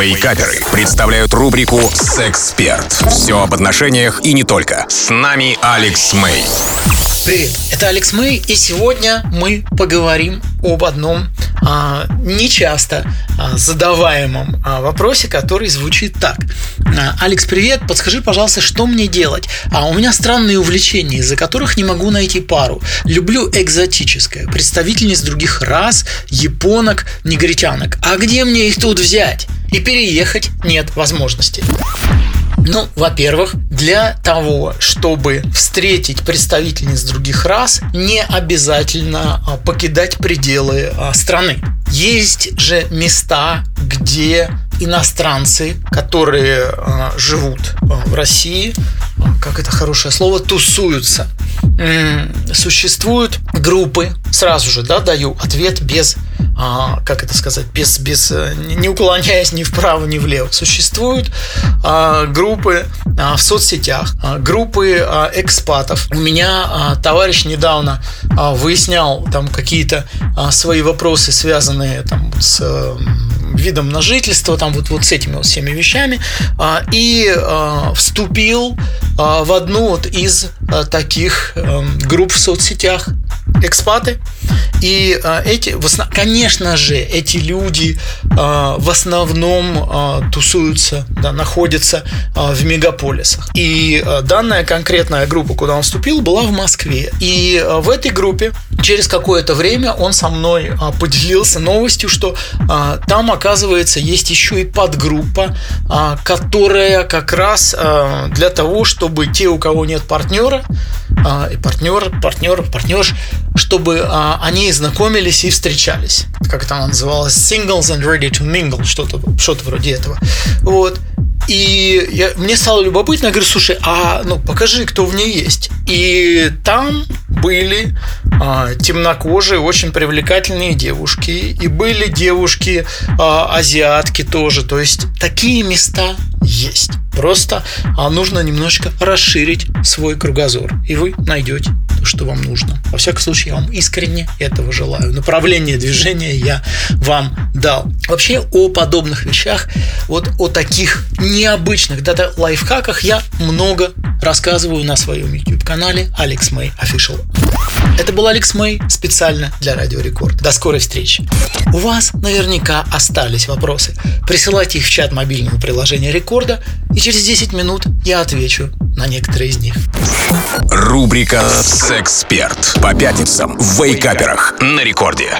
Вейкаперы представляют рубрику «Сексперт». Все об отношениях и не только. С нами Алекс Мэй. Привет, это Алекс Мэй, и сегодня мы поговорим об одном а, нечасто а, задаваемом а, вопросе, который звучит так. А, Алекс, привет, подскажи, пожалуйста, что мне делать? А у меня странные увлечения, из-за которых не могу найти пару. Люблю экзотическое, представительниц других рас, японок, негритянок. А где мне их тут взять? И переехать нет возможности. Ну, во-первых, для того, чтобы встретить представительниц других рас, не обязательно а, покидать пределы а, страны. Есть же места, где иностранцы, которые а, живут в России, как это хорошее слово, тусуются. Существуют группы, сразу же, да, даю ответ без а, как это сказать, без, без, э, не уклоняясь ни вправо, ни влево. Существуют а, группы а, в соцсетях, а, группы а, экспатов. У меня а, товарищ недавно а, выяснял там какие-то а, свои вопросы, связанные там с а, видом на жительство, там вот, вот с этими вот всеми вещами, а, и а, вступил а, в одну вот из а, таких а, групп в соцсетях экспаты. И э, эти, конечно же, эти люди э, в основном э, тусуются, да, находятся э, в мегаполисах. И э, данная конкретная группа, куда он вступил, была в Москве. И э, в этой группе через какое-то время он со мной э, поделился новостью, что э, там, оказывается, есть еще и подгруппа, э, которая как раз э, для того, чтобы те, у кого нет партнера, э, и партнер, партнер, партнерш, чтобы а, они знакомились и встречались. Как это она называлась? Singles and ready to mingle, что-то что вроде этого. Вот. И я, мне стало любопытно, я говорю, слушай, а ну покажи, кто в ней есть. И там были а, темнокожие, очень привлекательные девушки, и были девушки а, азиатки тоже. То есть такие места есть. Просто а, нужно немножечко расширить свой кругозор, и вы найдете то, что вам нужно. Во всяком случае, я вам искренне этого желаю. Направление движения я вам дал. Вообще о подобных вещах, вот о таких необычных дата лайфхаках я много рассказываю на своем YouTube-канале Alex May Official. Это был Алекс Мэй специально для Радио Рекорд. До скорой встречи. У вас наверняка остались вопросы. Присылайте их в чат мобильного приложения Рекорда, и через 10 минут я отвечу на некоторые из них. Рубрика «Сексперт» по пятницам в Вейкаперах на Рекорде.